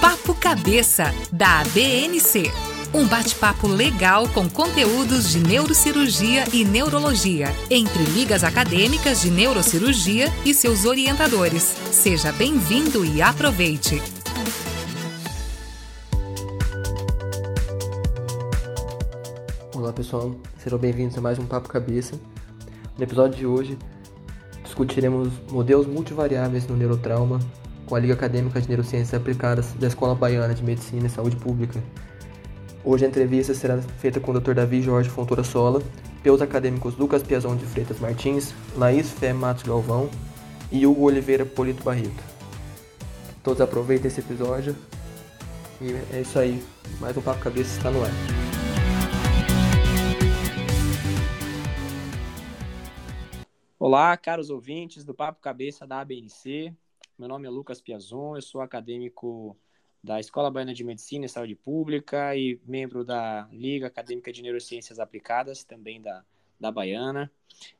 Papo Cabeça, da ABNC. Um bate-papo legal com conteúdos de neurocirurgia e neurologia, entre ligas acadêmicas de neurocirurgia e seus orientadores. Seja bem-vindo e aproveite! Olá pessoal, sejam bem-vindos a mais um Papo Cabeça. No episódio de hoje, discutiremos modelos multivariáveis no neurotrauma com a Liga Acadêmica de Neurociências Aplicadas da Escola Baiana de Medicina e Saúde Pública. Hoje a entrevista será feita com o Dr. Davi Jorge Fontoura Sola, pelos acadêmicos Lucas Piazon de Freitas Martins, Laís Fé Matos Galvão e Hugo Oliveira Polito Barreto. Todos aproveitem esse episódio e é isso aí, mais um Papo Cabeça está no ar. Olá, caros ouvintes do Papo Cabeça da ABNC. Meu nome é Lucas Piazon, eu sou acadêmico da Escola Baiana de Medicina e Saúde Pública e membro da Liga Acadêmica de Neurociências Aplicadas, também da, da Baiana.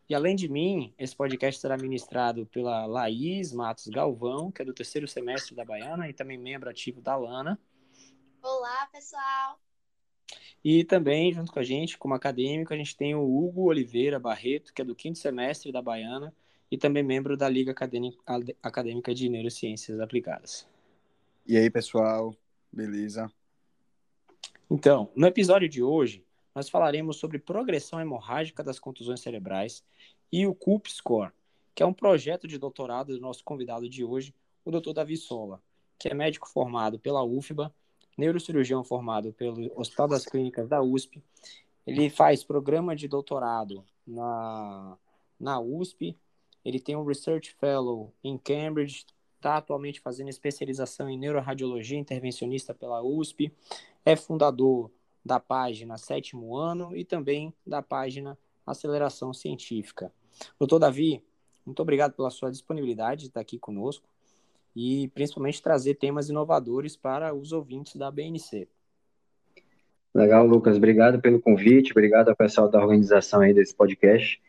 E além de mim, esse podcast será ministrado pela Laís Matos Galvão, que é do terceiro semestre da Baiana e também membro ativo da Lana. Olá, pessoal! E também, junto com a gente, como acadêmico, a gente tem o Hugo Oliveira Barreto, que é do quinto semestre da Baiana e também membro da Liga Acadêmica de Neurociências Aplicadas. E aí, pessoal, beleza? Então, no episódio de hoje, nós falaremos sobre progressão hemorrágica das contusões cerebrais e o CUP Score, que é um projeto de doutorado do nosso convidado de hoje, o Dr. Davi Sola, que é médico formado pela UFBA, neurocirurgião formado pelo Hospital das Clínicas da USP. Ele faz programa de doutorado na, na USP, ele tem um Research Fellow em Cambridge, está atualmente fazendo especialização em neuroradiologia intervencionista pela USP, é fundador da página Sétimo Ano e também da página Aceleração Científica. Doutor Davi, muito obrigado pela sua disponibilidade de estar aqui conosco e principalmente trazer temas inovadores para os ouvintes da BNC. Legal, Lucas. Obrigado pelo convite, obrigado ao pessoal da organização aí desse podcast.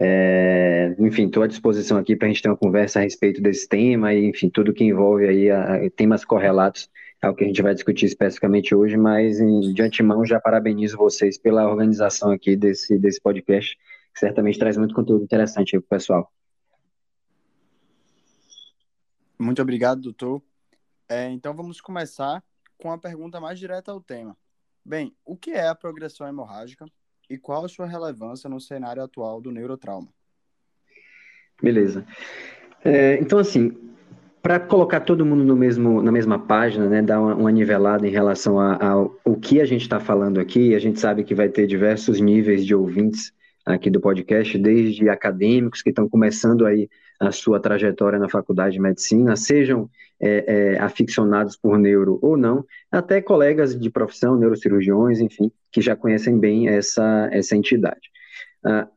É, enfim, estou à disposição aqui para a gente ter uma conversa a respeito desse tema e, enfim, tudo que envolve aí a, temas correlatos ao que a gente vai discutir especificamente hoje, mas em, de antemão já parabenizo vocês pela organização aqui desse, desse podcast, que certamente traz muito conteúdo interessante para o pessoal. Muito obrigado, doutor. É, então vamos começar com a pergunta mais direta ao tema. Bem, o que é a progressão hemorrágica e qual a sua relevância no cenário atual do neurotrauma? Beleza. É, então, assim, para colocar todo mundo no mesmo, na mesma página, né, dar uma, uma nivelada em relação ao que a gente está falando aqui, a gente sabe que vai ter diversos níveis de ouvintes aqui do podcast, desde acadêmicos que estão começando aí a sua trajetória na faculdade de medicina, sejam é, é, aficionados por neuro ou não, até colegas de profissão, neurocirurgiões, enfim, que já conhecem bem essa, essa entidade.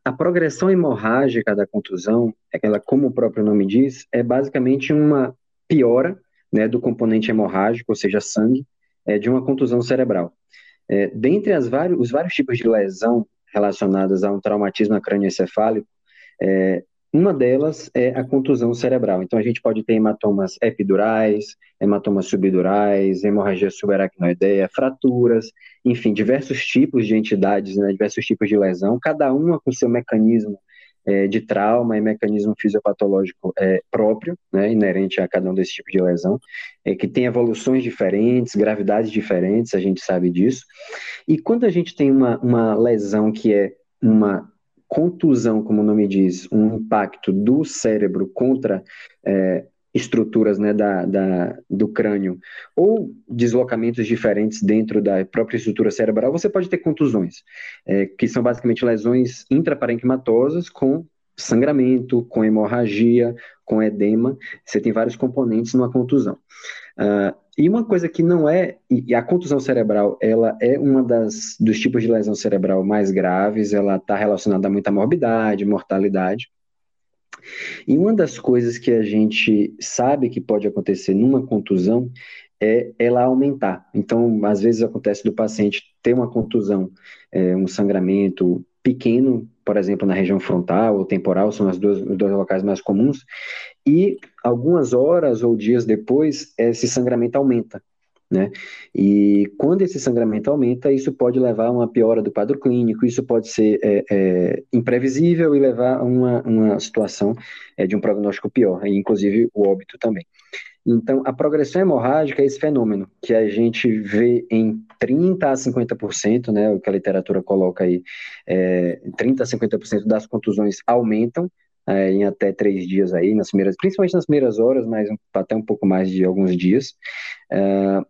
A progressão hemorrágica da contusão, ela, como o próprio nome diz, é basicamente uma piora né, do componente hemorrágico, ou seja, sangue, é, de uma contusão cerebral. É, dentre vários, os vários tipos de lesão relacionadas a um traumatismo crânioencefálico, é, uma delas é a contusão cerebral. Então, a gente pode ter hematomas epidurais, hematomas subdurais, hemorragia subaracnoideia, fraturas, enfim, diversos tipos de entidades, né, diversos tipos de lesão, cada uma com seu mecanismo é, de trauma e mecanismo fisiopatológico é, próprio, né, inerente a cada um desses tipos de lesão, é, que tem evoluções diferentes, gravidades diferentes, a gente sabe disso. E quando a gente tem uma, uma lesão que é uma contusão, como o nome diz, um impacto do cérebro contra é, estruturas né, da, da, do crânio ou deslocamentos diferentes dentro da própria estrutura cerebral, você pode ter contusões, é, que são basicamente lesões intraparenquimatosas com sangramento, com hemorragia, com edema. Você tem vários componentes numa contusão. Uh, e uma coisa que não é, e a contusão cerebral, ela é uma das dos tipos de lesão cerebral mais graves, ela está relacionada a muita morbidade, mortalidade. E uma das coisas que a gente sabe que pode acontecer numa contusão é ela aumentar. Então, às vezes acontece do paciente ter uma contusão, é, um sangramento pequeno, por exemplo, na região frontal ou temporal, são as duas, os dois locais mais comuns, e algumas horas ou dias depois, esse sangramento aumenta. Né? E quando esse sangramento aumenta, isso pode levar a uma piora do quadro clínico, isso pode ser é, é, imprevisível e levar a uma, uma situação é, de um prognóstico pior, inclusive o óbito também. Então, a progressão hemorrágica é esse fenômeno que a gente vê em 30 a 50%, né, o que a literatura coloca aí, é, 30 a 50% das contusões aumentam é, em até três dias aí, nas primeiras, principalmente nas primeiras horas, mas até um pouco mais de alguns dias. É,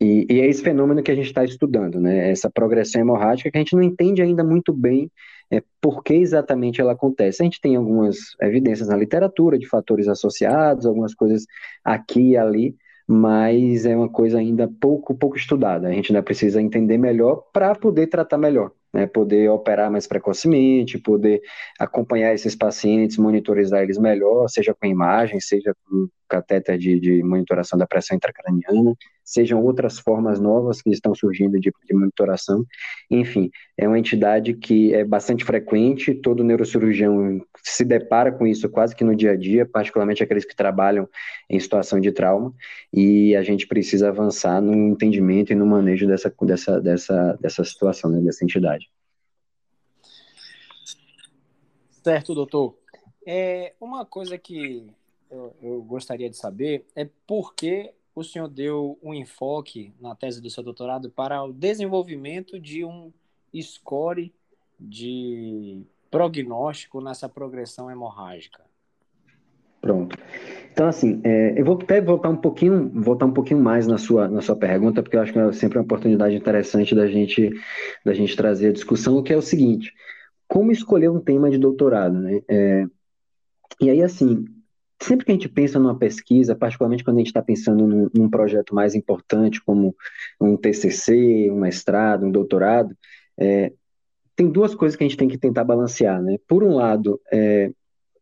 e, e, é esse fenômeno que a gente está estudando, né? Essa progressão hemorrágica que a gente não entende ainda muito bem é, por que exatamente ela acontece. A gente tem algumas evidências na literatura de fatores associados, algumas coisas aqui e ali, mas é uma coisa ainda pouco, pouco estudada. A gente ainda precisa entender melhor para poder tratar melhor né, poder operar mais precocemente, poder acompanhar esses pacientes, monitorizar eles melhor, seja com imagem, seja com catéter de, de monitoração da pressão intracraniana, sejam outras formas novas que estão surgindo de, de, monitoração. Enfim, é uma entidade que é bastante frequente, todo neurocirurgião se depara com isso quase que no dia a dia, particularmente aqueles que trabalham em situação de trauma, e a gente precisa avançar no entendimento e no manejo dessa, dessa, dessa, dessa situação, né, dessa entidade. Certo, doutor. É, uma coisa que eu, eu, gostaria de saber é por que o senhor deu um enfoque na tese do seu doutorado para o desenvolvimento de um score de prognóstico nessa progressão hemorrágica. Pronto. Então, assim, é, eu vou até voltar um pouquinho, voltar um pouquinho mais na sua, na sua pergunta, porque eu acho que é sempre uma oportunidade interessante da gente, da gente trazer a discussão, que é o seguinte, como escolher um tema de doutorado, né? É, e aí, assim, sempre que a gente pensa numa pesquisa, particularmente quando a gente está pensando num, num, projeto mais importante, como um TCC, um mestrado, um doutorado, é, tem duas coisas que a gente tem que tentar balancear, né? Por um lado, é,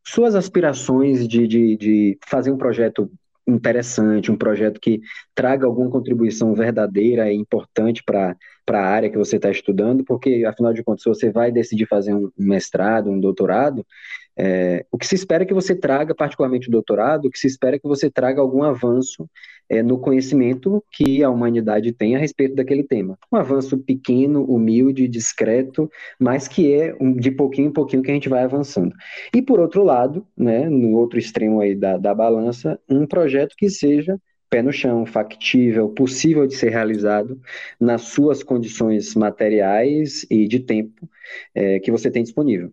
suas aspirações de, de, de fazer um projeto interessante, um projeto que traga alguma contribuição verdadeira e importante para a área que você está estudando, porque, afinal de contas, se você vai decidir fazer um mestrado, um doutorado, é, o que se espera é que você traga, particularmente o doutorado, o que se espera é que você traga algum avanço é, no conhecimento que a humanidade tem a respeito daquele tema. Um avanço pequeno, humilde, discreto, mas que é de pouquinho em pouquinho que a gente vai avançando. E por outro lado, né, no outro extremo aí da, da balança, um projeto que seja pé no chão, factível, possível de ser realizado nas suas condições materiais e de tempo é, que você tem disponível.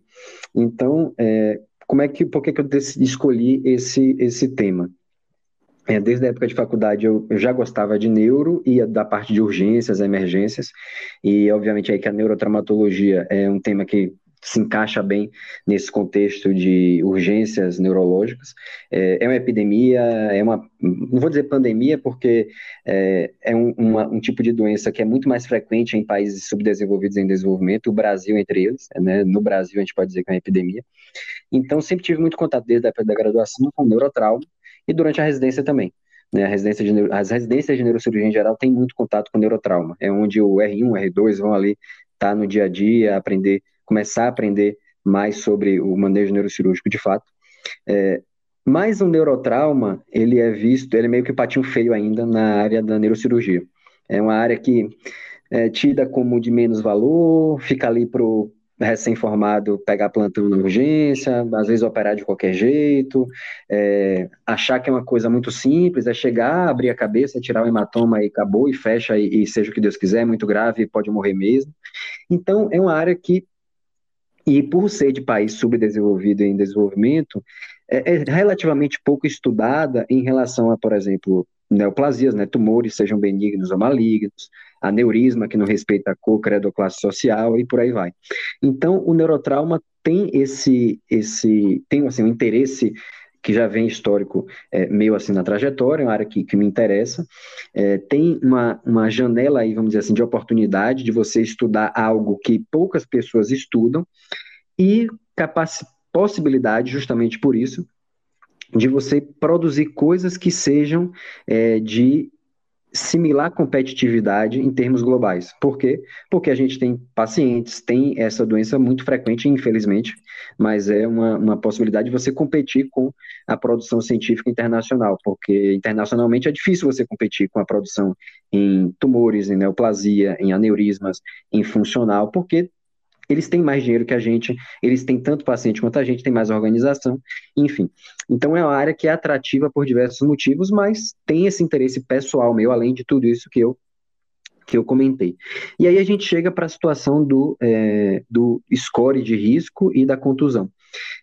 Então, é, como é que, por que, que eu escolhi esse, esse tema? É, desde a época de faculdade eu, eu, já gostava de neuro e da parte de urgências, emergências, e obviamente aí que a neurotraumatologia é um tema que se encaixa bem nesse contexto de urgências neurológicas. É, é uma epidemia, é uma, não vou dizer pandemia, porque é, é um, uma, um, tipo de doença que é muito mais frequente em países subdesenvolvidos em desenvolvimento, o Brasil entre eles, né? no Brasil a gente pode dizer que é uma epidemia. Então, sempre tive muito contato desde a época da graduação com neurotrauma e durante a residência também. Né, a residência de, as residências de neurocirurgia em geral têm muito contato com neurotrauma. É onde o R1, o R2 vão ali estar tá no dia a dia, aprender começar a aprender mais sobre o manejo neurocirúrgico de fato. É, mas o neurotrauma, ele é visto, ele é meio que patinho feio ainda na área da neurocirurgia. É uma área que é tida como de menos valor, fica ali pro recém-formado pegar plantão na urgência, às vezes operar de qualquer jeito, é, achar que é uma coisa muito simples, é chegar, abrir a cabeça, tirar o hematoma e acabou, e fecha, e, e seja o que Deus quiser, é muito grave, pode morrer mesmo. Então, é uma área que e por ser de país subdesenvolvido e em desenvolvimento, é, é, relativamente pouco estudada em relação a, por exemplo, neoplasias, né, tumores, sejam benignos ou malignos, aneurisma, que não respeita a cor, credo, classe social, e por aí vai. Então, o neurotrauma tem esse, esse tem assim, um interesse que já vem histórico é, meio assim na trajetória, é uma área que, que me interessa. É, tem uma, uma janela aí, vamos dizer assim, de oportunidade de você estudar algo que poucas pessoas estudam e possibilidade, justamente por isso, de você produzir coisas que sejam é, de similar competitividade em termos globais. Por quê? Porque a gente tem pacientes, tem essa doença muito frequente, infelizmente, mas é uma, uma possibilidade de você competir com a produção científica internacional, porque internacionalmente é difícil você competir com a produção em tumores, em neoplasia, em aneurismas, em funcional, porque eles têm mais dinheiro que a gente, eles têm tanto paciente quanto a gente, tem mais organização, enfim. Então é uma área que é atrativa por diversos motivos, mas tem esse interesse pessoal meu, além de tudo isso que eu que eu comentei. E aí a gente chega para a situação do, é, do score de risco e da contusão.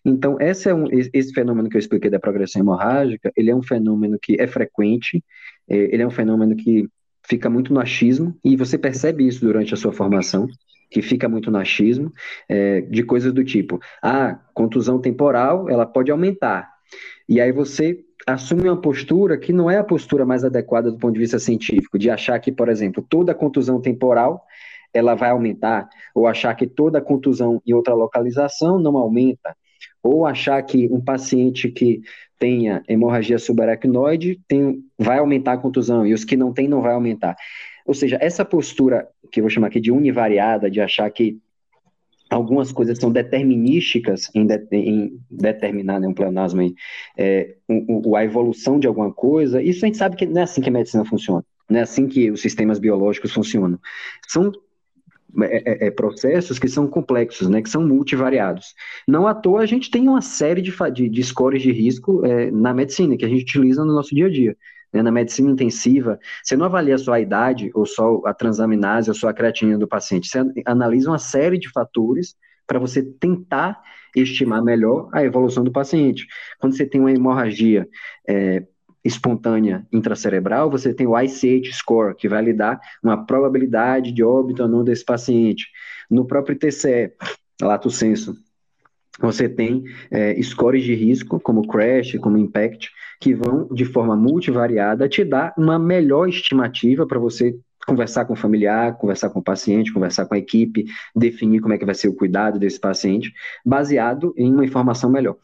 Então, esse, é um, esse fenômeno que eu expliquei da progressão hemorrágica, ele é um fenômeno que é frequente, é, ele é um fenômeno que fica muito no achismo, e você percebe isso durante a sua formação que fica muito no achismo, é, de coisas do tipo, ah, contusão temporal, ela pode aumentar. E aí você assume uma postura que não é a postura mais adequada do ponto de vista científico, de achar que, por exemplo, toda contusão temporal ela vai aumentar, ou achar que toda contusão em outra localização não aumenta, ou achar que um paciente que tenha hemorragia subaracnoide tem, vai aumentar a contusão e os que não têm não vai aumentar. Ou seja, essa postura que eu vou chamar aqui de univariada, de achar que algumas coisas são determinísticas em, de, em determinar né, um pleonasmo é, um, um, a evolução de alguma coisa, isso a gente sabe que não é assim que a medicina funciona, não é assim que os sistemas biológicos funcionam. São é, é, é processos que são complexos, né, que são multivariados. Não à toa a gente tem uma série de, de, de scores de risco é, na medicina que a gente utiliza no nosso dia a dia né, na medicina intensiva, você não avalia só a idade, ou só a transaminase, ou só a creatinina do paciente, você analisa uma série de fatores para você tentar estimar melhor a evolução do paciente. Quando você tem uma hemorragia é, espontânea intracerebral, você tem o ICH score, que vai lhe dar uma probabilidade de óbito ou não desse paciente. No próprio TCE, lato senso, você tem é, scores de risco, como crash, como impact, que vão, de forma multivariada, te dar uma melhor estimativa para você conversar com o familiar, conversar com o paciente, conversar com a equipe, definir como é que vai ser o cuidado desse paciente, baseado em uma informação melhor.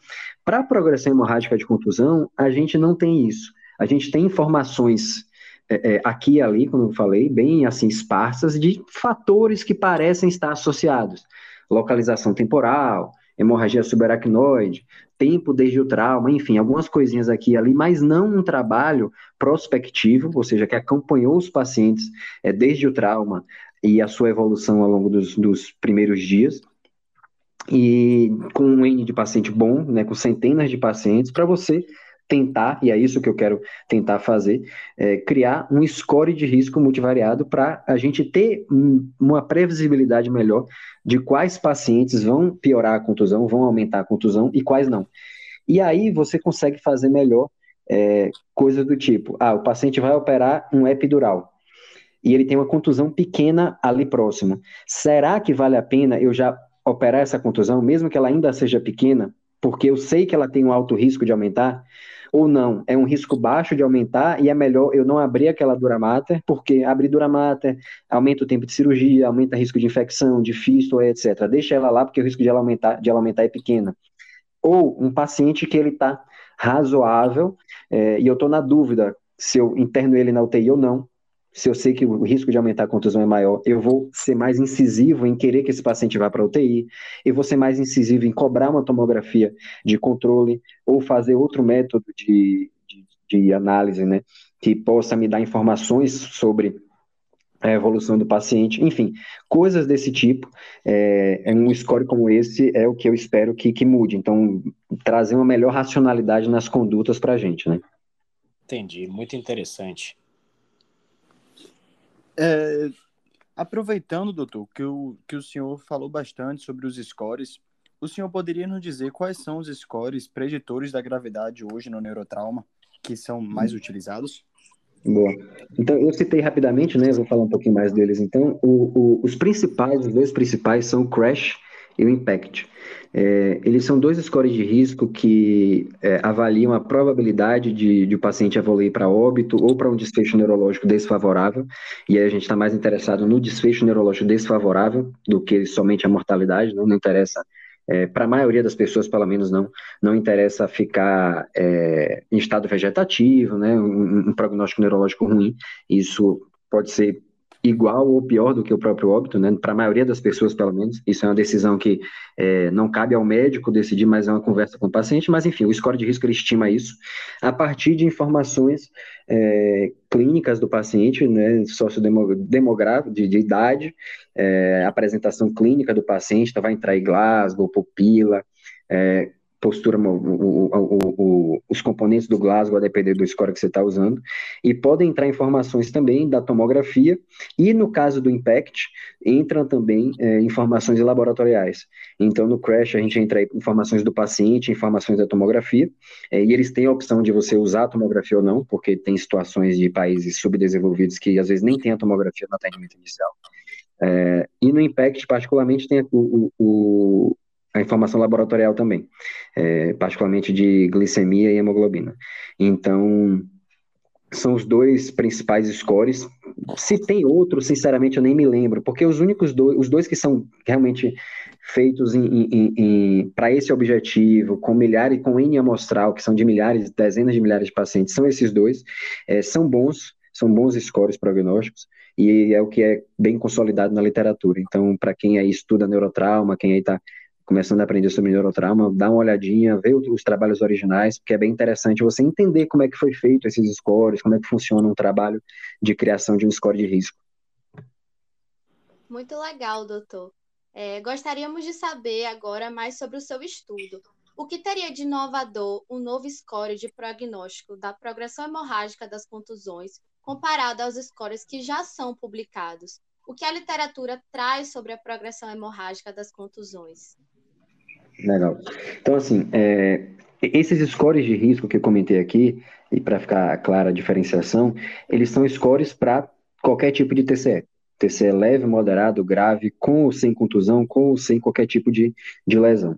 Para a progressão hemorrágica de contusão, a gente não tem isso. A gente tem informações é, é, aqui e ali, como eu falei, bem assim esparsas, de fatores que parecem estar associados. Localização temporal, hemorragia subaracnoide, tempo desde o trauma, enfim, algumas coisinhas aqui e ali, mas não um trabalho prospectivo, ou seja, que acompanhou os pacientes é, desde o trauma e a sua evolução ao longo dos, dos primeiros dias, e com um N de paciente bom, né, com centenas de pacientes, para você tentar, e é isso que eu quero tentar fazer, é, criar um score de risco multivariado para a gente ter uma previsibilidade melhor de quais pacientes vão piorar a contusão, vão aumentar a contusão e quais não. E aí você consegue fazer melhor é, coisas do tipo, ah, o paciente vai operar um epidural e ele tem uma contusão pequena ali próxima. Será que vale a pena eu já operar essa contusão, mesmo que ela ainda seja pequena, porque eu sei que ela tem um alto risco de aumentar? Ou não, é um risco baixo de aumentar e é melhor eu não abrir aquela dura mater, porque abrir dura mater aumenta o tempo de cirurgia, aumenta o risco de infecção, de fístula, etc. Deixa ela lá porque o risco de ela aumentar, de ela aumentar é pequeno. Ou um paciente que ele está razoável é, e eu estou na dúvida se eu interno ele na UTI ou não, se eu sei que o risco de aumentar a contusão é maior, eu vou ser mais incisivo em querer que esse paciente vá para a UTI, eu vou ser mais incisivo em cobrar uma tomografia de controle ou fazer outro método de, de, de análise, né, que possa me dar informações sobre a evolução do paciente, enfim, coisas desse tipo, é, é, um score como esse é o que eu espero que, que mude, então, trazer uma melhor racionalidade nas condutas para a gente, né. Entendi, muito interessante. É, aproveitando, doutor, que o, que o senhor falou bastante sobre os scores, o senhor poderia nos dizer quais são os scores preditores da gravidade hoje no neurotrauma que são mais utilizados? Boa. Então, eu citei rapidamente, né? Vou falar um pouquinho mais deles. Então, o, o, os principais, os dois principais são o crash e o impact. É, eles são dois scores de risco que é, avaliam a probabilidade de, de o paciente evoluir para óbito ou para um desfecho neurológico desfavorável, e aí a gente está mais interessado no desfecho neurológico desfavorável do que somente a mortalidade, não, não interessa é, para a maioria das pessoas, pelo menos, não, não interessa ficar é, em estado vegetativo, né, um, um prognóstico neurológico ruim. Isso pode ser igual ou pior do que o próprio óbito, né? Para a maioria das pessoas, pelo menos. Isso é uma decisão que é, não cabe ao médico decidir, mas é uma conversa com o paciente. Mas, enfim, o score de risco ele estima isso a partir de informações é, clínicas do paciente, né? Sociodemográfico, de, de idade, é, apresentação clínica do paciente, então vai entrar em Glasgow, pupila, é, postura, o, o, os componentes do Glasgow, a depender do score que você está usando, e podem entrar informações também da tomografia, e no caso do IMPACT, entram também é, informações laboratoriais. Então, no CRASH, a gente entra informações do paciente, informações da tomografia, é, e eles têm a opção de você usar a tomografia ou não, porque tem situações de países subdesenvolvidos que às vezes nem tem a tomografia no atendimento inicial. É, e no IMPACT, particularmente, tem o, o, a informação laboratorial também, é, particularmente de glicemia e hemoglobina. Então, são os dois principais scores. Se tem outro, sinceramente, eu nem me lembro, porque os únicos dois, os dois que são realmente feitos para esse objetivo, com milhares, com N amostral, que são de milhares, dezenas de milhares de pacientes, são esses dois, é, são bons, são bons scores prognósticos, e é o que é bem consolidado na literatura. Então, para quem aí estuda neurotrauma, quem aí está começando a aprender sobre neurotrauma, dá uma olhadinha, vê os trabalhos originais, porque é bem interessante você entender como é que foi feito esses scores, como é que funciona um trabalho de criação de um score de risco. Muito legal, doutor. É, gostaríamos de saber agora mais sobre o seu estudo. O que teria de inovador um novo score de prognóstico da progressão hemorrágica das contusões comparado aos scores que já são publicados? O que a literatura traz sobre a progressão hemorrágica das contusões? Legal. Então, assim, é, esses scores de risco que eu comentei aqui, e para ficar clara a diferenciação, eles são scores para qualquer tipo de TCE. TCE leve, moderado, grave, com ou sem contusão, com ou sem qualquer tipo de, de lesão.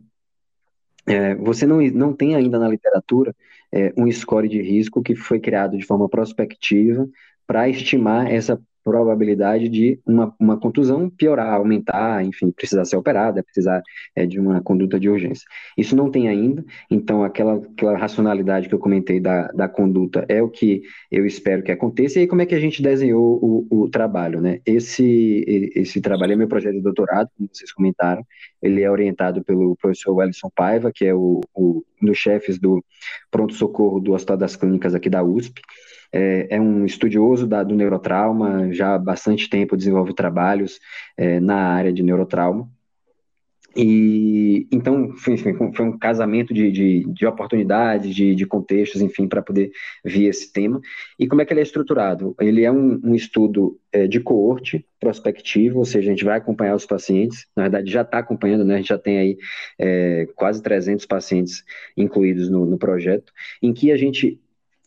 É, você não, não tem ainda na literatura é, um score de risco que foi criado de forma prospectiva para estimar essa probabilidade de uma, uma contusão piorar, aumentar, enfim, precisar ser operada, precisar é, de uma conduta de urgência. Isso não tem ainda, então aquela, aquela racionalidade que eu comentei da, da conduta é o que eu espero que aconteça. E aí, como é que a gente desenhou o, o trabalho, né? Esse, esse trabalho é meu projeto de doutorado, como vocês comentaram, ele é orientado pelo professor Wellington Paiva, que é o, o um dos chefes do pronto-socorro do Hospital das Clínicas aqui da USP, é, é um estudioso da, do neurotrauma, já há bastante tempo desenvolve trabalhos é, na área de neurotrauma. E então foi, um casamento de, de, de oportunidades, de, de, contextos, enfim, para poder ver esse tema. E como é que ele é estruturado? Ele é um, um estudo é, de coorte prospectivo, ou seja, a gente vai acompanhar os pacientes, na verdade já está acompanhando, né? A gente já tem aí é, quase 300 pacientes incluídos no, no projeto, em que a gente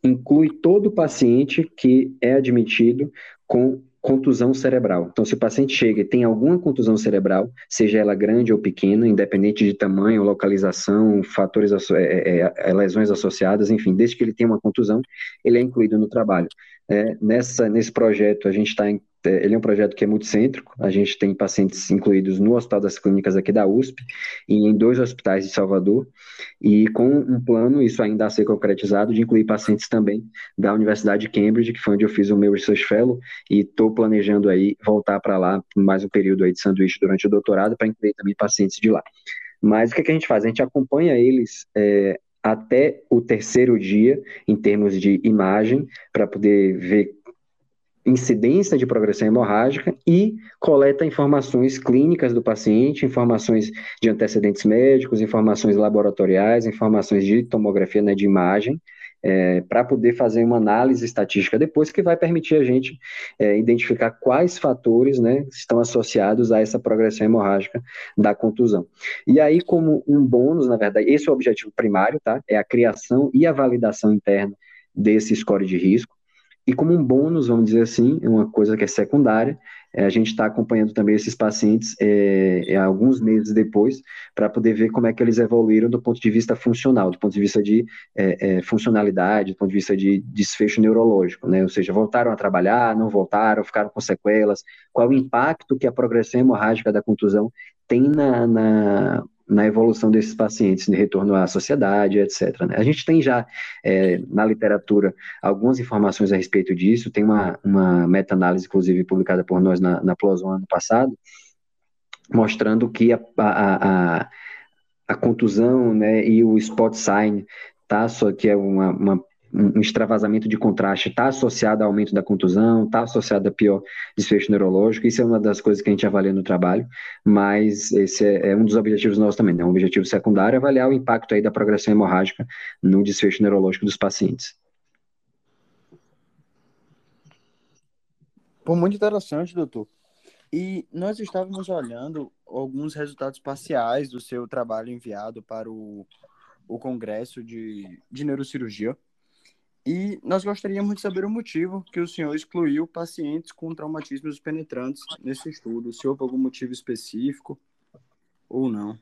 inclui todo paciente que é admitido com contusão cerebral. Então, se o paciente chega e tem alguma contusão cerebral, seja ela grande ou pequena, independente de tamanho, localização, fatores, é, é, é, lesões associadas, enfim, desde que ele tenha uma contusão, ele é incluído no trabalho. É, nessa, nesse projeto, a gente está é, ele é um projeto que é multicêntrico, a gente tem pacientes incluídos no Hospital das Clínicas aqui da USP e em dois hospitais de Salvador, e com um plano, isso ainda a ser concretizado, de incluir pacientes também da Universidade de Cambridge, que foi onde eu fiz o meu Research Fellow, e estou planejando aí voltar para lá mais um período aí de sanduíche durante o doutorado, para incluir também pacientes de lá. Mas o que, é que a gente faz? A gente acompanha eles é, até o terceiro dia, em termos de imagem, para poder ver incidência de progressão hemorrágica e coleta informações clínicas do paciente, informações de antecedentes médicos, informações laboratoriais, informações de tomografia, né, de imagem, é, para poder fazer uma análise estatística depois que vai permitir a gente é, identificar quais fatores né, estão associados a essa progressão hemorrágica da contusão. E aí, como um bônus, na verdade, esse é o objetivo primário, tá? É a criação e a validação interna desse score de risco. E como um bônus, vamos dizer assim, é uma coisa que é secundária, é, a gente está acompanhando também esses pacientes é, é, alguns meses depois, para poder ver como é que eles evoluíram do ponto de vista funcional, do ponto de vista de é, é, funcionalidade, do ponto de vista de desfecho neurológico, né? Ou seja, voltaram a trabalhar, não voltaram, ficaram com sequelas, qual o impacto que a progressão hemorrágica da contusão tem na, na na evolução desses pacientes, de retorno à sociedade, etc. Né? A gente tem já é, na literatura algumas informações a respeito disso, tem uma, uma meta-análise, inclusive, publicada por nós na, na ano passado, mostrando que a, a, a, a contusão né, e o spot sign, tá, só que é uma, uma um extravasamento de contraste está associado ao aumento da contusão, está associado a pior desfecho neurológico, isso é uma das coisas que a gente avalia no trabalho, mas esse é, é um dos objetivos nossos também, né? um objetivo secundário é avaliar o impacto aí da progressão hemorrágica no desfecho neurológico dos pacientes. Muito interessante, doutor. E nós estávamos olhando alguns resultados parciais do seu trabalho enviado para o, o Congresso de, de Neurocirurgia, e nós gostaríamos de saber o motivo que o senhor excluiu pacientes com traumatismos penetrantes nesse estudo. Se houve algum motivo específico ou não.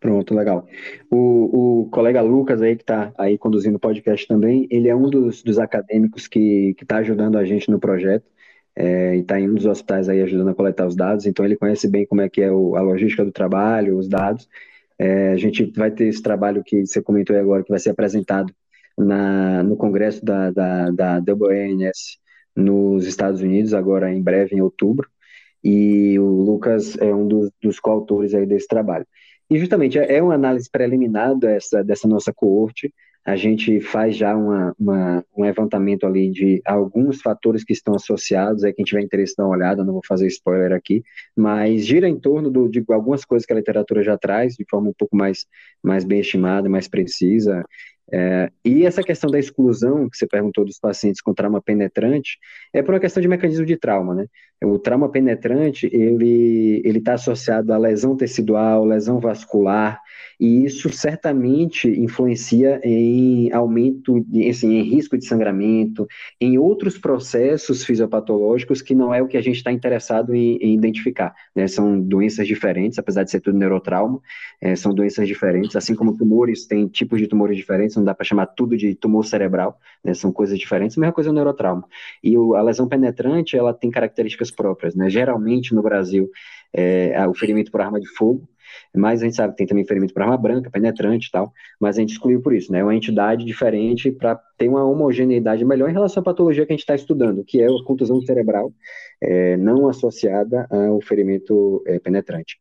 Pronto, legal. O, o colega Lucas aí, que está aí conduzindo o podcast também, ele é um dos, dos acadêmicos que está ajudando a gente no projeto. É, e está em um dos hospitais aí ajudando a coletar os dados, então ele conhece bem como é que é o, a logística do trabalho, os dados. É, a gente vai ter esse trabalho que você comentou aí agora, que vai ser apresentado na, no congresso da, da, da WNS nos Estados Unidos, agora em breve, em outubro, e o Lucas é um dos, dos coautores aí desse trabalho. E justamente é, é uma análise preliminar dessa, dessa nossa coorte, a gente faz já uma, uma, um levantamento ali de alguns fatores que estão associados, aí quem tiver interesse dá uma olhada, não vou fazer spoiler aqui, mas gira em torno do, de algumas coisas que a literatura já traz, de forma um pouco mais, mais bem estimada, mais precisa, é, e essa questão da exclusão, que você perguntou dos pacientes com trauma penetrante, é por uma questão de mecanismo de trauma, né? O trauma penetrante, ele está associado a lesão tecidual, lesão vascular, e isso certamente influencia em aumento, assim, em risco de sangramento, em outros processos fisiopatológicos que não é o que a gente está interessado em, em identificar. Né? São doenças diferentes, apesar de ser tudo neurotrauma, é, são doenças diferentes, assim como tumores, tem tipos de tumores diferentes, não dá para chamar tudo de tumor cerebral, né? são coisas diferentes, a mesma coisa é o neurotrauma. E o, a lesão penetrante, ela tem características próprias, né? Geralmente no Brasil, é, o ferimento por arma de fogo, mas a gente sabe que tem também ferimento por arma branca, penetrante e tal, mas a gente excluiu por isso, né? É uma entidade diferente para ter uma homogeneidade melhor em relação à patologia que a gente está estudando, que é a contusão cerebral é, não associada ao ferimento é, penetrante.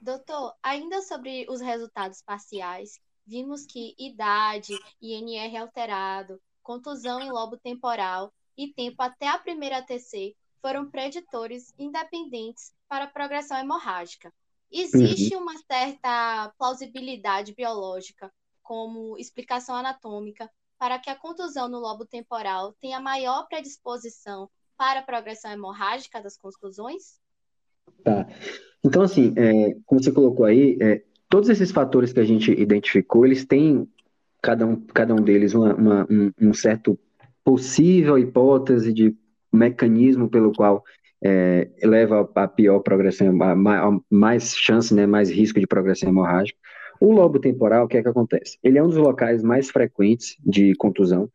Doutor, ainda sobre os resultados parciais, vimos que idade, INR alterado, contusão em lobo temporal e tempo até a primeira ATC foram preditores independentes para a progressão hemorrágica. Existe uhum. uma certa plausibilidade biológica, como explicação anatômica, para que a contusão no lobo temporal tenha maior predisposição para a progressão hemorrágica das contusões? Tá. Então, assim, é, como você colocou aí, é, todos esses fatores que a gente identificou, eles têm, cada um, cada um deles, uma, uma, um, um certo possível hipótese de mecanismo pelo qual é, leva a pior progressão, a mais chance, né, mais risco de progressão hemorrágica. O lobo temporal, o que é que acontece? Ele é um dos locais mais frequentes de contusão,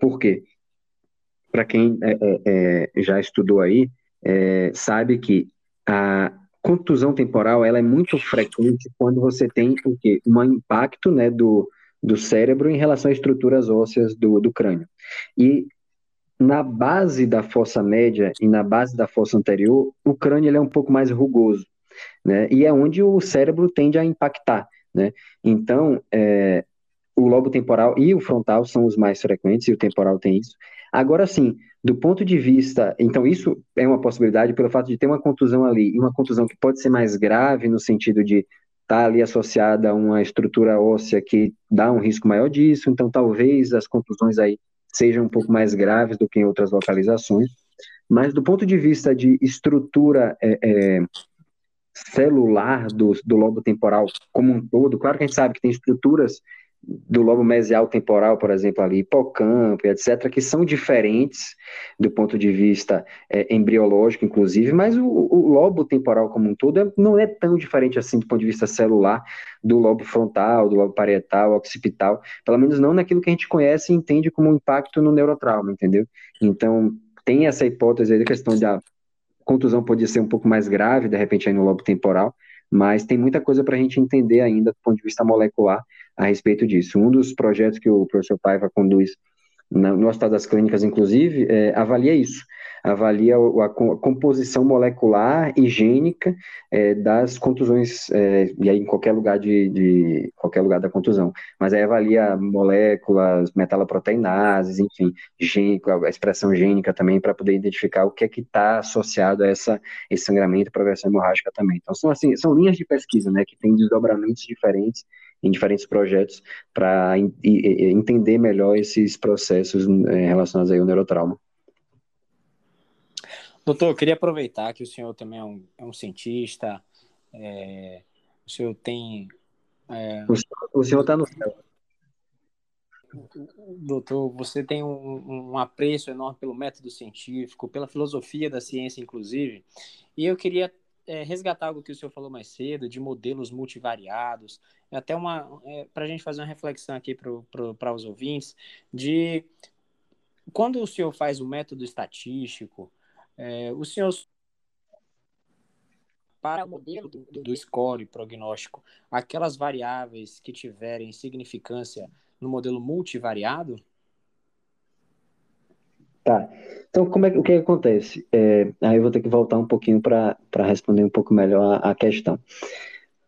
por quê? Para quem é, é, é, já estudou aí, é, sabe que a contusão temporal ela é muito frequente quando você tem o quê? Um impacto né, do, do cérebro em relação às estruturas ósseas do, do crânio. E na base da fossa média e na base da fossa anterior, o crânio ele é um pouco mais rugoso, né? E é onde o cérebro tende a impactar, né? Então, é, o lobo temporal e o frontal são os mais frequentes, e o temporal tem isso. Agora, sim, do ponto de vista. Então, isso é uma possibilidade pelo fato de ter uma contusão ali, e uma contusão que pode ser mais grave, no sentido de estar tá ali associada a uma estrutura óssea que dá um risco maior disso, então talvez as contusões aí sejam um pouco mais graves do que em outras localizações, mas do ponto de vista de estrutura é, é, celular do, do lobo temporal como um todo, claro que a gente sabe que tem estruturas do lobo mesial temporal, por exemplo, ali, hipocampo, etc., que são diferentes do ponto de vista é, embriológico, inclusive, mas o, o, lobo temporal como um todo é, não é tão diferente assim do ponto de vista celular do lobo frontal, do lobo parietal, occipital, pelo menos não naquilo que a gente conhece e entende como impacto no neurotrauma, entendeu? Então, tem essa hipótese aí da questão da contusão podia ser um pouco mais grave, de repente, aí no lobo temporal, mas tem muita coisa para a gente entender ainda do ponto de vista molecular a respeito disso. Um dos projetos que o professor Paiva conduz no Hospital das Clínicas, inclusive, é, avalia isso, avalia a, a, composição molecular higiênica é, das contusões, é, e aí em qualquer lugar de, de, qualquer lugar da contusão, mas aí avalia moléculas, metaloproteinases, enfim, a expressão gênica também, para poder identificar o que é que está associado a essa, esse sangramento e progressão hemorrágica também. Então, são, assim, são linhas de pesquisa, né, que têm desdobramentos diferentes, em diferentes projetos para entender melhor esses processos é, relacionados aí ao neurotrauma. Doutor, eu queria aproveitar que o senhor também é um, é um cientista, é, o senhor tem... É, o senhor está no céu. Doutor, você tem um, um apreço enorme pelo método científico, pela filosofia da ciência, inclusive, e eu queria é, resgatar algo que o senhor falou mais cedo, de modelos multivariados, é até uma é, para a gente fazer uma reflexão aqui para os ouvintes, de quando o senhor faz o método estatístico, é, o senhor para o modelo do, do score prognóstico, aquelas variáveis que tiverem significância no modelo multivariado? Tá. Então, como é, o que, é que acontece? É, aí eu vou ter que voltar um pouquinho para responder um pouco melhor a, a, questão.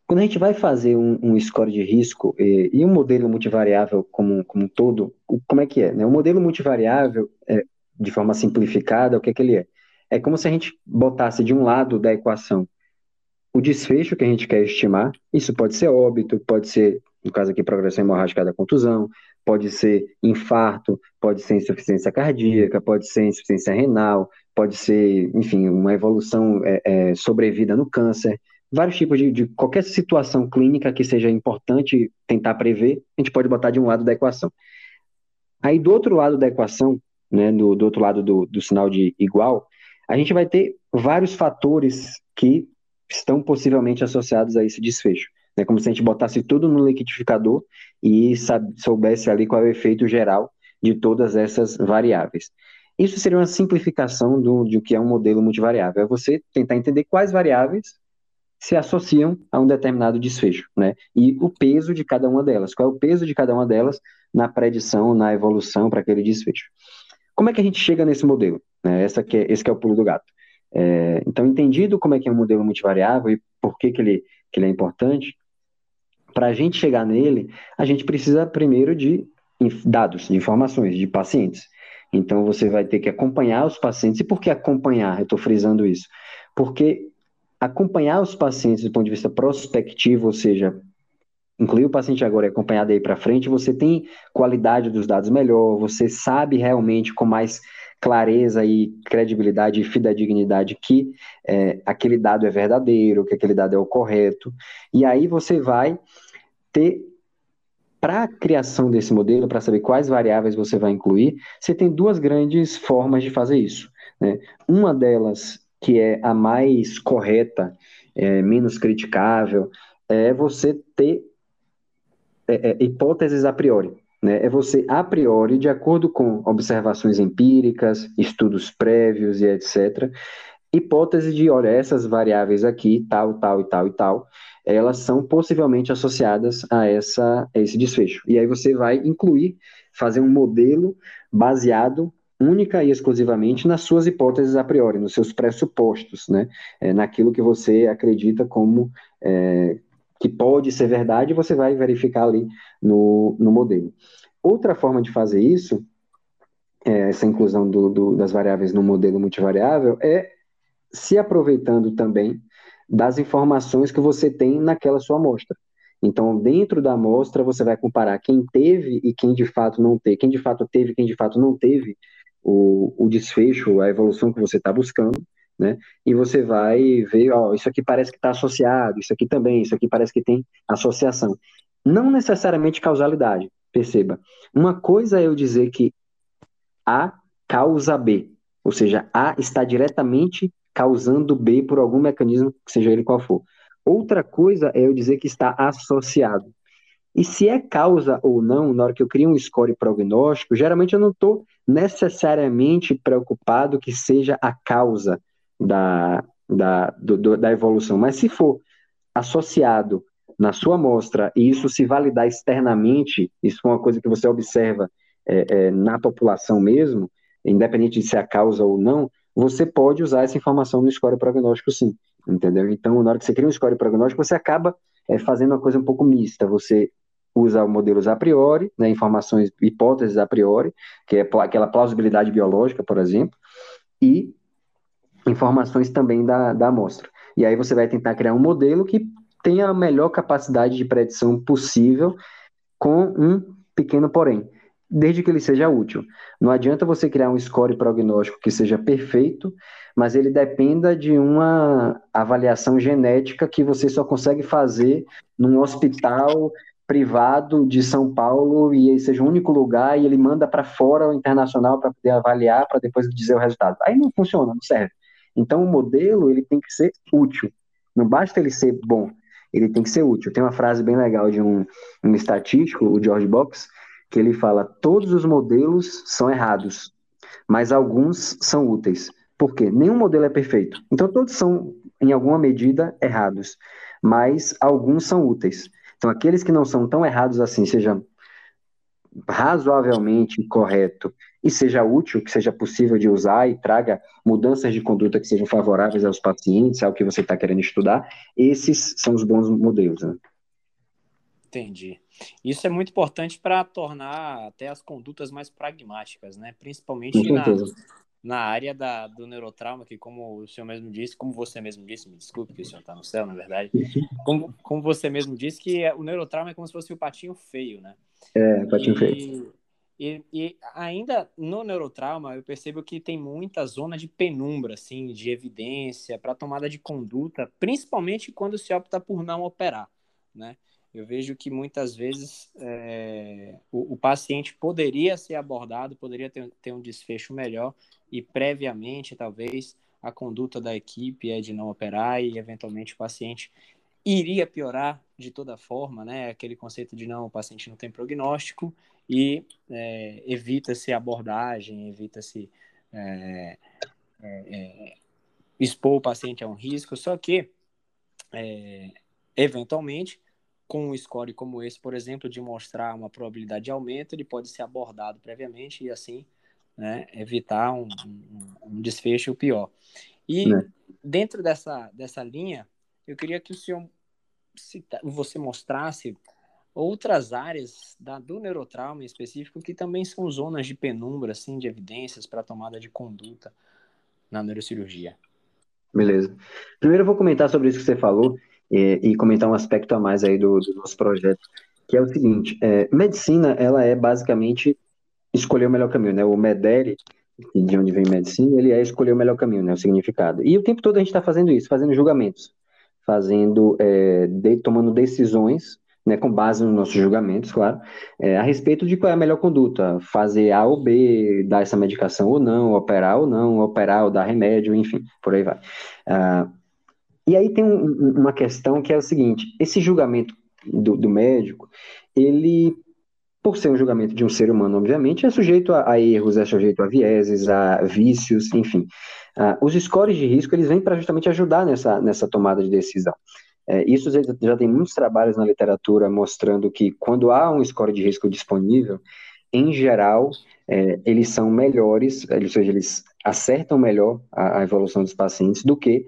Quando a gente vai fazer um, um score de risco e, e, um modelo multivariável como, como um todo, como é que é? Né? O modelo multivariável, é, de forma simplificada, o que é que ele é? É como se a gente botasse de um lado da equação o desfecho que a gente quer estimar, isso pode ser óbito, pode ser, no caso aqui, progressão hemorrágica da contusão, pode ser infarto, pode ser insuficiência cardíaca, pode ser insuficiência renal, pode ser, enfim, uma evolução é, é, sobrevida no câncer, vários tipos de, de, qualquer situação clínica que seja importante tentar prever, a gente pode botar de um lado da equação. Aí do outro lado da equação, né, do, do outro lado do, do sinal de igual, a gente vai ter vários fatores que estão possivelmente associados a esse desfecho. É como se a gente botasse tudo no liquidificador e soubesse ali qual é o efeito geral de todas essas variáveis. Isso seria uma simplificação do, de o que é um modelo multivariável. É você tentar entender quais variáveis se associam a um determinado desfecho, né? E o peso de cada uma delas. Qual é o peso de cada uma delas na predição, na evolução para aquele desfecho. Como é que a gente chega nesse modelo? Né? Essa que é, esse que é o pulo do gato. É, então, entendido como é que é um modelo multivariável e por que, que, ele, que ele é importante, para a gente chegar nele, a gente precisa primeiro de dados, de informações, de pacientes. Então, você vai ter que acompanhar os pacientes. E por que acompanhar? Eu estou frisando isso. Porque acompanhar os pacientes do ponto de vista prospectivo, ou seja, incluir o paciente agora e acompanhar daí para frente, você tem qualidade dos dados melhor, você sabe realmente com mais clareza e credibilidade e fidedignidade que é, aquele dado é verdadeiro, que aquele dado é o correto. E aí você vai ter, para a criação desse modelo, para saber quais variáveis você vai incluir, você tem duas grandes formas de fazer isso. Né? Uma delas, que é a mais correta, é, menos criticável, é você ter é, é, hipóteses a priori né, é você, a priori, de acordo com observações empíricas, estudos prévios e etc., hipótese de, olha, essas variáveis aqui, tal, tal e tal e tal, elas são possivelmente associadas a, essa, a esse desfecho. E aí você vai incluir, fazer um modelo baseado única e exclusivamente nas suas hipóteses a priori, nos seus pressupostos, né? É, naquilo que você acredita como é, que pode ser verdade, você vai verificar ali no, no modelo. Outra forma de fazer isso, é, essa inclusão do, do, das variáveis no modelo multivariável, é se aproveitando também das informações que você tem naquela sua amostra. Então, dentro da amostra, você vai comparar quem teve e quem de fato não teve, quem de fato teve e quem de fato não teve o, o desfecho, a evolução que você está buscando, né? E você vai ver, ó, isso aqui parece que está associado, isso aqui também, isso aqui parece que tem associação. Não necessariamente causalidade, perceba. Uma coisa é eu dizer que A causa B, ou seja, A está diretamente causando B por algum mecanismo, seja ele qual for. Outra coisa é eu dizer que está associado. E se é causa ou não, na hora que eu crio um score prognóstico, geralmente eu não estou necessariamente preocupado que seja a causa da, da, do, da evolução. Mas se for associado na sua amostra e isso se validar externamente, isso é uma coisa que você observa é, é, na população mesmo, independente de se é a causa ou não, você pode usar essa informação no score prognóstico sim, entendeu? Então, na hora que você cria um score prognóstico, você acaba é, fazendo uma coisa um pouco mista, você usa modelos a priori, né, informações, hipóteses a priori, que é aquela plausibilidade biológica, por exemplo, e informações também da, da amostra. E aí você vai tentar criar um modelo que tenha a melhor capacidade de predição possível com um pequeno porém, desde que ele seja útil. Não adianta você criar um score prognóstico que seja perfeito, mas ele dependa de uma avaliação genética que você só consegue fazer num hospital privado de São Paulo e seja o único lugar e ele manda para fora o internacional para poder avaliar para depois dizer o resultado. Aí não funciona, não serve. Então o modelo ele tem que ser útil. Não basta ele ser bom, ele tem que ser útil. Tem uma frase bem legal de um, um estatístico, o George Box, que ele fala: todos os modelos são errados, mas alguns são úteis. Por quê? Nenhum modelo é perfeito. Então todos são, em alguma medida, errados, mas alguns são úteis. Então, aqueles que não são tão errados assim, seja razoavelmente correto e seja útil, que seja possível de usar e traga mudanças de conduta que sejam favoráveis aos pacientes, ao que você está querendo estudar, esses são os bons modelos. Né? Entendi. Isso é muito importante para tornar até as condutas mais pragmáticas, né? Principalmente na, na área da, do neurotrauma, que como o senhor mesmo disse, como você mesmo disse, me desculpe que o senhor está no céu, na verdade, como, como você mesmo disse, que o neurotrauma é como se fosse o patinho feio, né? É, patinho e, feio. E, e, ainda no neurotrauma, eu percebo que tem muita zona de penumbra, assim, de evidência para tomada de conduta, principalmente quando se opta por não operar, né? eu vejo que muitas vezes é, o, o, paciente poderia ser abordado, poderia ter, ter, um desfecho melhor e previamente, talvez, a conduta da equipe é de não operar e, eventualmente, o paciente iria piorar de toda forma, né? Aquele conceito de não, o paciente não tem prognóstico e é, evita-se abordagem, evita-se é, é, é, expor o paciente a um risco, só que, é, eventualmente, com um score como esse, por exemplo, de mostrar uma probabilidade de aumento, ele pode ser abordado previamente e assim né, evitar um, um, um, desfecho pior. E é. dentro dessa, dessa linha, eu queria que o senhor cita, você mostrasse outras áreas da, do neurotrauma em específico que também são zonas de penumbra, assim, de evidências para tomada de conduta na neurocirurgia. Beleza. Primeiro eu vou comentar sobre isso que você falou, e, e comentar um aspecto a mais aí do, do nosso projeto, que é o seguinte, é, medicina, ela é basicamente escolher o melhor caminho, né? O MEDERI, de onde vem medicina, ele é escolher o melhor caminho, né? O significado. E o tempo todo a gente está fazendo isso, fazendo julgamentos, fazendo, é, de, tomando decisões, né, com base nos nossos julgamentos, claro, é, a respeito de qual é a melhor conduta, fazer A ou B, dar essa medicação ou não, operar ou não, operar ou dar remédio, enfim, por aí vai. Uh, e aí tem um, uma questão que é o seguinte: esse julgamento do, do, médico, ele, por ser um julgamento de um ser humano, obviamente, é sujeito a, a erros, é sujeito a vieses, a vícios, enfim. Uh, os scores de risco eles vêm para justamente ajudar nessa, nessa tomada de decisão. É, isso já, tem muitos trabalhos na literatura mostrando que quando há um score de risco disponível, em geral, é, eles são melhores, ou seja, eles acertam melhor a, a, evolução dos pacientes do que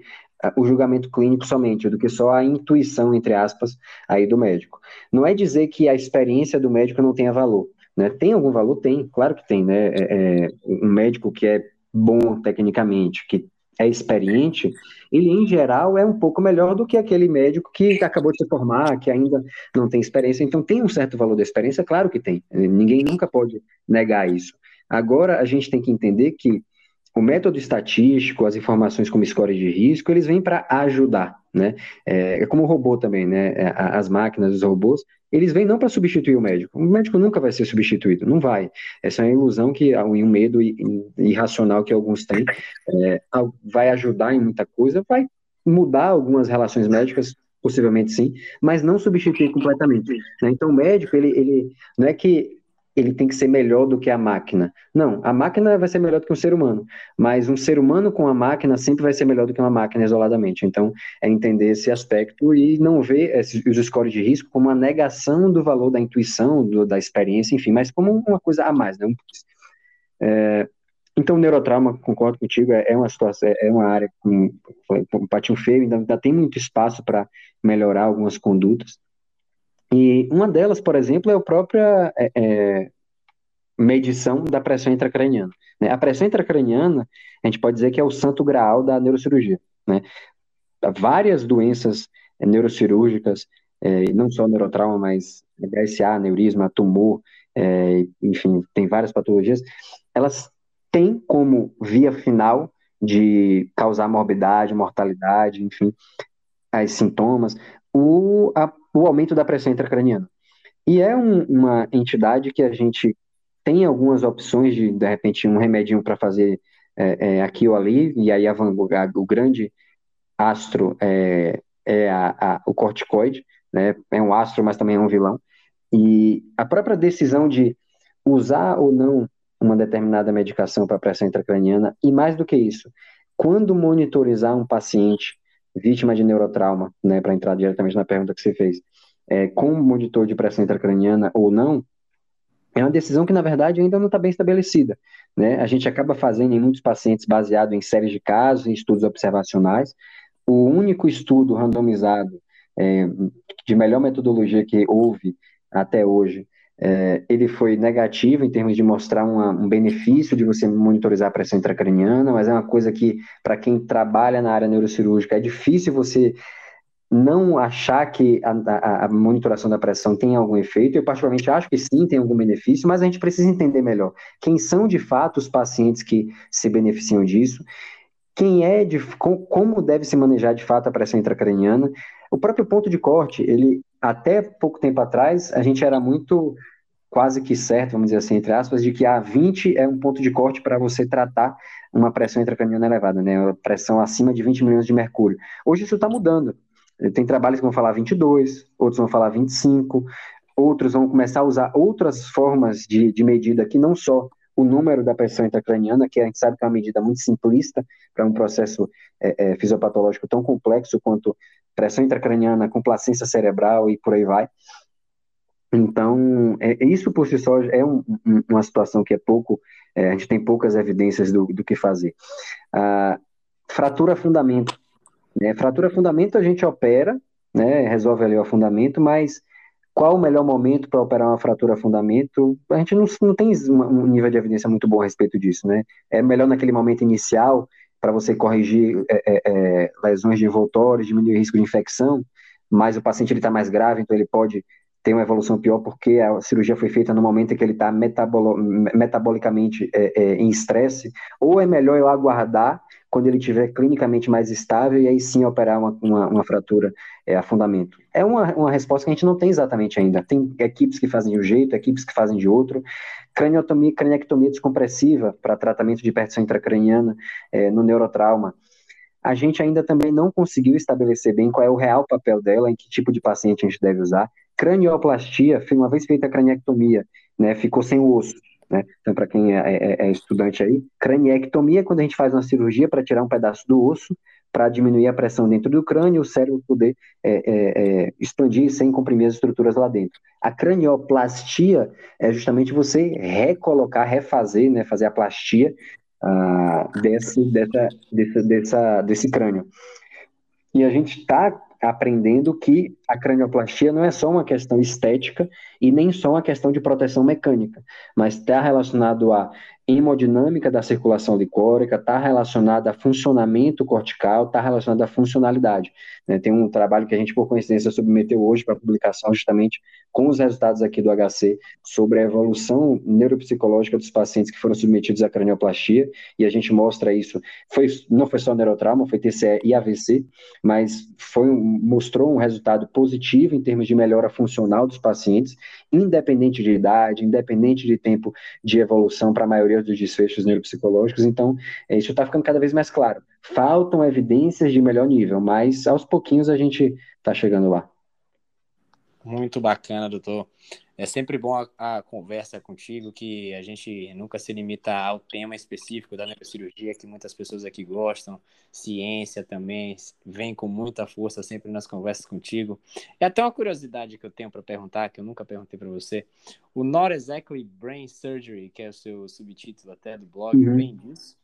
o julgamento clínico somente, do que só a intuição, entre aspas, aí do médico. Não é dizer que a experiência do médico não tenha valor, né? Tem algum valor? Tem, claro que tem, né? É, é, um médico que é bom tecnicamente, que é experiente, ele em geral é um pouco melhor do que aquele médico que acabou de se formar, que ainda não tem experiência. Então tem um certo valor da experiência, claro que tem. Ninguém nunca pode negar isso. Agora a gente tem que entender que o método estatístico, as informações como score de risco, eles vêm para ajudar, né? É, é, como o robô também, né? É, as máquinas, os robôs, eles vêm não para substituir o médico. O médico nunca vai ser substituído, não vai. Essa é uma ilusão que, um medo irracional que alguns têm, é, vai ajudar em muita coisa, vai mudar algumas relações médicas, possivelmente sim, mas não substituir completamente. Né? Então, o médico, ele, ele não é que ele tem que ser melhor do que a máquina. Não, a máquina vai ser melhor do que um ser humano, mas um ser humano com a máquina sempre vai ser melhor do que uma máquina isoladamente. Então, é entender esse aspecto e não ver esses, os scores de risco como uma negação do valor da intuição, do, da experiência, enfim, mas como uma coisa a mais, né? É, então, neurotrauma, concordo contigo, é, é uma situação, é, é uma área com, um patinho feio, ainda, ainda tem muito espaço para melhorar algumas condutas. E uma delas, por exemplo, é a própria é, é, medição da pressão intracraniana. Né? A pressão intracraniana, a gente pode dizer que é o santo graal da neurocirurgia. Né? Várias doenças neurocirúrgicas, é, não só neurotrauma, mas HSA, neurisma, tumor, é, enfim, tem várias patologias, elas têm como via final de causar morbidade, mortalidade, enfim, as sintomas, o, a o aumento da pressão intracraniana. E é um, uma entidade que a gente tem algumas opções de, de repente, um remedinho para fazer é, é, aqui ou ali, e aí a, a, o grande astro é, é a, a, o corticoide, né? é um astro, mas também é um vilão. E a própria decisão de usar ou não uma determinada medicação para pressão intracraniana, e mais do que isso, quando monitorizar um paciente vítima de neurotrauma, né, para entrar diretamente na pergunta que você fez, é, com monitor de pressão intracraniana ou não, é uma decisão que, na verdade, ainda não está bem estabelecida. Né? A gente acaba fazendo em muitos pacientes baseado em séries de casos, em estudos observacionais. O único estudo randomizado é, de melhor metodologia que houve até hoje é, ele foi negativo em termos de mostrar uma, um benefício de você monitorizar a pressão intracraniana, mas é uma coisa que, para quem trabalha na área neurocirúrgica, é difícil você não achar que a, a, a, monitoração da pressão tem algum efeito. Eu, particularmente, acho que sim, tem algum benefício, mas a gente precisa entender melhor quem são de fato os pacientes que se beneficiam disso, quem é de como deve se manejar de fato a pressão intracraniana. O próprio ponto de corte, ele até pouco tempo atrás, a gente era muito quase que certo, vamos dizer assim, entre aspas, de que a 20 é um ponto de corte para você tratar uma pressão intracraniana elevada, né? Uma pressão acima de 20 milhões de mercúrio. Hoje isso está mudando. Tem trabalhos que vão falar 22, outros vão falar 25, outros vão começar a usar outras formas de, de medida que não só o número da pressão intracraniana, que a gente sabe que é uma medida muito simplista para um processo é, é, fisiopatológico tão complexo quanto pressão intracraniana, complacência cerebral e por aí vai. Então, é, isso por si só é um, uma situação que é pouco, é, a gente tem poucas evidências do, do que fazer. Ah, fratura fundamento. Né? Fratura fundamento a gente opera, né? resolve ali o fundamento, mas qual o melhor momento para operar uma fratura fundamento? A gente não, não tem um nível de evidência muito bom a respeito disso, né? É melhor naquele momento inicial, para você corrigir é, é, é, lesões de envoltórios, diminuir o risco de infecção, mas o paciente está mais grave, então ele pode ter uma evolução pior porque a cirurgia foi feita no momento em que ele está metabolicamente é, é, em estresse, ou é melhor eu aguardar quando ele estiver clinicamente mais estável e aí sim operar uma, uma, uma fratura é, a fundamento? É uma, uma resposta que a gente não tem exatamente ainda. Tem equipes que fazem de um jeito, equipes que fazem de outro. Craniotomia, craniectomia descompressiva para tratamento de hipertensão intracraniana é, no neurotrauma. A gente ainda também não conseguiu estabelecer bem qual é o real papel dela, em que tipo de paciente a gente deve usar. Cranioplastia, uma vez feita a craniectomia, né, ficou sem o osso. Né? Então, para quem é, é, é, estudante aí, craniectomia é quando a gente faz uma cirurgia para tirar um pedaço do osso, para diminuir a pressão dentro do crânio, o cérebro poder é, é, é, expandir sem comprimir as estruturas lá dentro. A cranioplastia é justamente você recolocar, refazer, né, fazer a plastia uh, desse, dessa, desse, dessa, desse crânio. E a gente está aprendendo que a cranioplastia não é só uma questão estética e nem só uma questão de proteção mecânica, mas está relacionado à hemodinâmica da circulação licórica, está relacionado a funcionamento cortical, está relacionado à funcionalidade. Né? Tem um trabalho que a gente, por coincidência, submeteu hoje para publicação, justamente com os resultados aqui do HC, sobre a evolução neuropsicológica dos pacientes que foram submetidos à cranioplastia, e a gente mostra isso. Foi, não foi só neurotrauma, foi TCE e AVC, mas foi, mostrou um resultado positivo em termos de melhora funcional dos pacientes, independente de idade, independente de tempo de evolução para a maioria dos desfechos neuropsicológicos. Então, é, isso está ficando cada vez mais claro. Faltam evidências de melhor nível, mas aos pouquinhos a gente está chegando lá. Muito bacana, doutor. É sempre bom a, a, conversa contigo, que a gente nunca se limita ao tema específico da neurocirurgia, que muitas pessoas aqui gostam, ciência também, vem com muita força sempre nas conversas contigo. E até uma curiosidade que eu tenho para perguntar, que eu nunca perguntei para você, o Not Exactly Brain Surgery, que é o seu subtítulo até do blog, uhum. vem disso?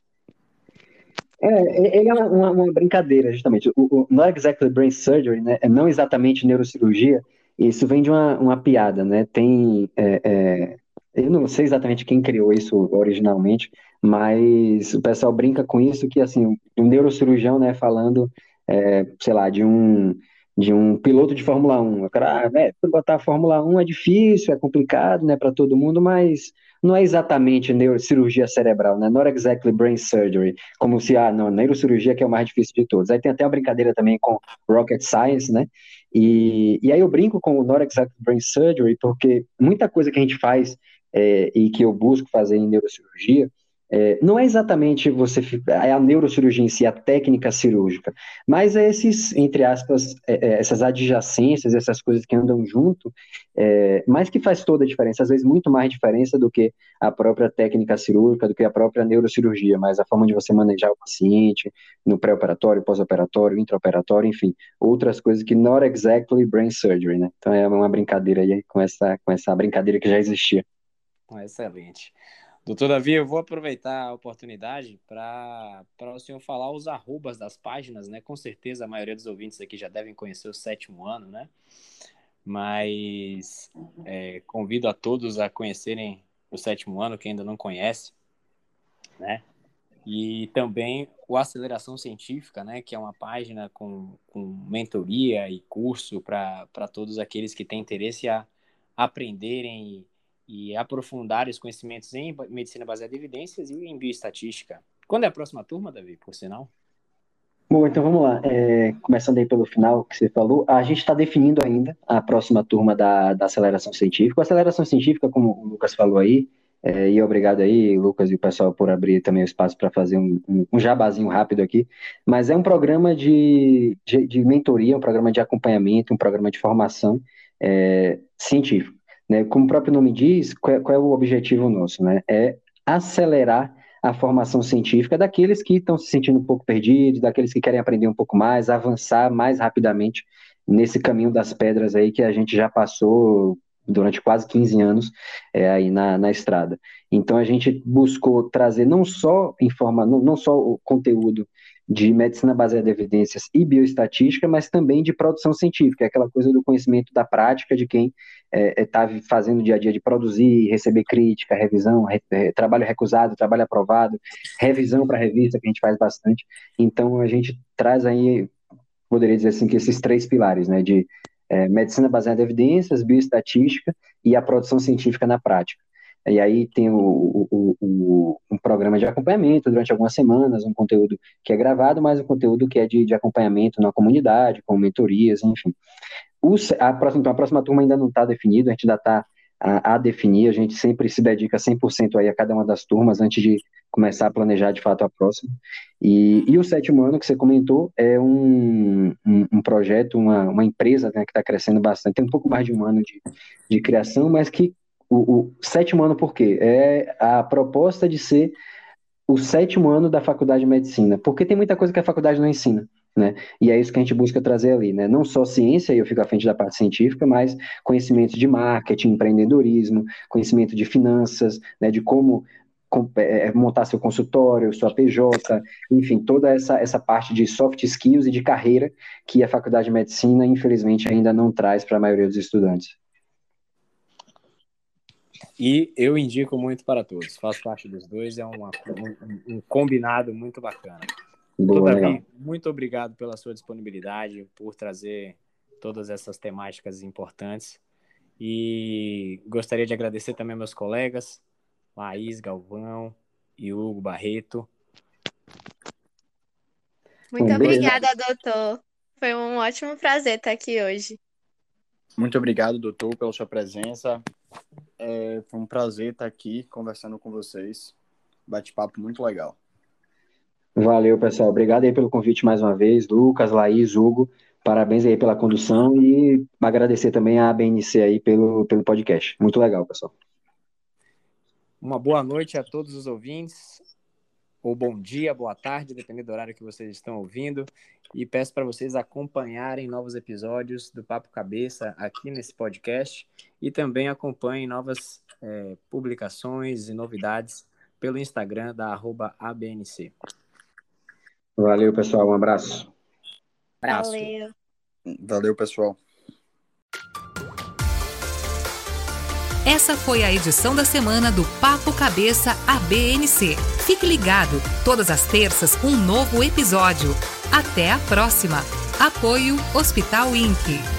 É, ele é uma, uma, brincadeira, justamente. O, o Not Exactly Brain Surgery, né, é não exatamente neurocirurgia, isso vem de uma, uma piada, né? Tem. É, é, eu não sei exatamente quem criou isso originalmente, mas o pessoal brinca com isso que assim, um neurocirurgião, né, falando, é, sei lá, de um de um piloto de Fórmula 1. O cara, ah, é, botar a Fórmula 1 é difícil, é complicado, né, para todo mundo, mas não é exatamente neurocirurgia cerebral, né? Not exactly brain surgery, como se, ah, não, neurocirurgia que é o mais difícil de todos. Aí tem até uma brincadeira também com rocket science, né? E, e aí eu brinco com o Not exactly brain surgery, porque muita coisa que a gente faz é, e que eu busco fazer em neurocirurgia, é, não é exatamente você é a neurocirurgia em si, a técnica cirúrgica, mas é esses, entre aspas, é, é, essas adjacências, essas coisas que andam junto, é, mas que faz toda a diferença, às vezes muito mais diferença do que a própria técnica cirúrgica, do que a própria neurocirurgia, mas a forma de você manejar o paciente no pré-operatório, pós-operatório, intraoperatório, enfim, outras coisas que not exactly brain surgery, né? Então é uma brincadeira aí com essa, com essa brincadeira que já existia. Excelente. Doutor Davi, eu vou aproveitar a oportunidade para o senhor falar os arrobas das páginas, né? Com certeza a maioria dos ouvintes aqui já devem conhecer o sétimo ano, né? Mas é, convido a todos a conhecerem o sétimo ano, quem ainda não conhece, né? E também o Aceleração Científica, né? Que é uma página com, com mentoria e curso para todos aqueles que têm interesse a aprenderem e aprofundar os conhecimentos em medicina baseada em evidências e em bioestatística. Quando é a próxima turma, Davi, por sinal? Bom, então vamos lá. É, começando aí pelo final que você falou, a gente está definindo ainda a próxima turma da, da aceleração científica. A aceleração científica, como o Lucas falou aí, é, e obrigado aí, Lucas e o pessoal, por abrir também o espaço para fazer um, um, jabazinho rápido aqui. Mas é um programa de, de, de, mentoria, um programa de acompanhamento, um programa de formação é, científico. Né? Como o próprio nome diz, qual é, qual é o objetivo nosso? Né? É acelerar a formação científica daqueles que estão se sentindo um pouco perdidos, daqueles que querem aprender um pouco mais, avançar mais rapidamente nesse caminho das pedras aí que a gente já passou durante quase 15 anos é, aí na, na estrada. Então a gente buscou trazer não só informa, não, não só o conteúdo de medicina baseada em evidências e bioestatística, mas também de produção científica, aquela coisa do conhecimento da prática de quem está é, é, tá fazendo dia a dia de produzir, receber crítica, revisão, re, é, trabalho recusado, trabalho aprovado, revisão para revista, que a gente faz bastante. Então, a gente traz aí, poderia dizer assim, que esses três pilares, né, de é, medicina baseada em evidências, bioestatística e a produção científica na prática. E aí tem o, o, o, um programa de acompanhamento durante algumas semanas, um conteúdo que é gravado, mas um conteúdo que é de, de acompanhamento na comunidade, com mentorias, enfim. a, próxima, então, a próxima turma ainda não está definida, a gente ainda está a, a, definir, a gente sempre se dedica 100% aí a cada uma das turmas antes de começar a planejar de fato a próxima. E, e o sétimo ano que você comentou é um, um, um projeto, uma, uma empresa né, que está crescendo bastante, tem um pouco mais de um ano de, de criação, mas que o, o sétimo ano por quê? É a proposta de ser o sétimo ano da faculdade de medicina, porque tem muita coisa que a faculdade não ensina. Né? E é isso que a gente busca trazer ali, né? Não só ciência, e eu fico à frente da parte científica, mas conhecimento de marketing, empreendedorismo, conhecimento de finanças, né? De como é, é, montar seu consultório, sua PJ, enfim, toda essa, essa parte de soft skills e de carreira que a faculdade de medicina, infelizmente, ainda não traz para a maioria dos estudantes. E eu indico muito para todos. Faço parte dos dois, é uma, um, um, combinado muito bacana. Boa, Davi, muito obrigado pela sua disponibilidade, por trazer todas essas temáticas importantes. E gostaria de agradecer também meus colegas, Laís Galvão e Hugo Barreto. Muito obrigada, doutor. Foi um ótimo prazer estar aqui hoje. Muito obrigado, doutor, pela sua presença. É, foi um prazer estar aqui conversando com vocês. Bate-papo muito legal. Valeu, pessoal. Obrigado aí pelo convite mais uma vez, Lucas, Laís, Hugo. Parabéns aí pela condução e agradecer também a BNC aí pelo, pelo podcast. Muito legal, pessoal. Uma boa noite a todos os ouvintes, ou bom dia, boa tarde, dependendo do horário que vocês estão ouvindo. E peço para vocês acompanharem novos episódios do Papo Cabeça aqui nesse podcast e também acompanhem novas é, publicações e novidades pelo Instagram da arroba ABNC. Valeu, pessoal. Um abraço. abraço. Valeu. Valeu, pessoal. Essa foi a edição da semana do Papo Cabeça ABNC. Fique ligado, todas as terças um novo episódio. Até a próxima. Apoio Hospital Inc.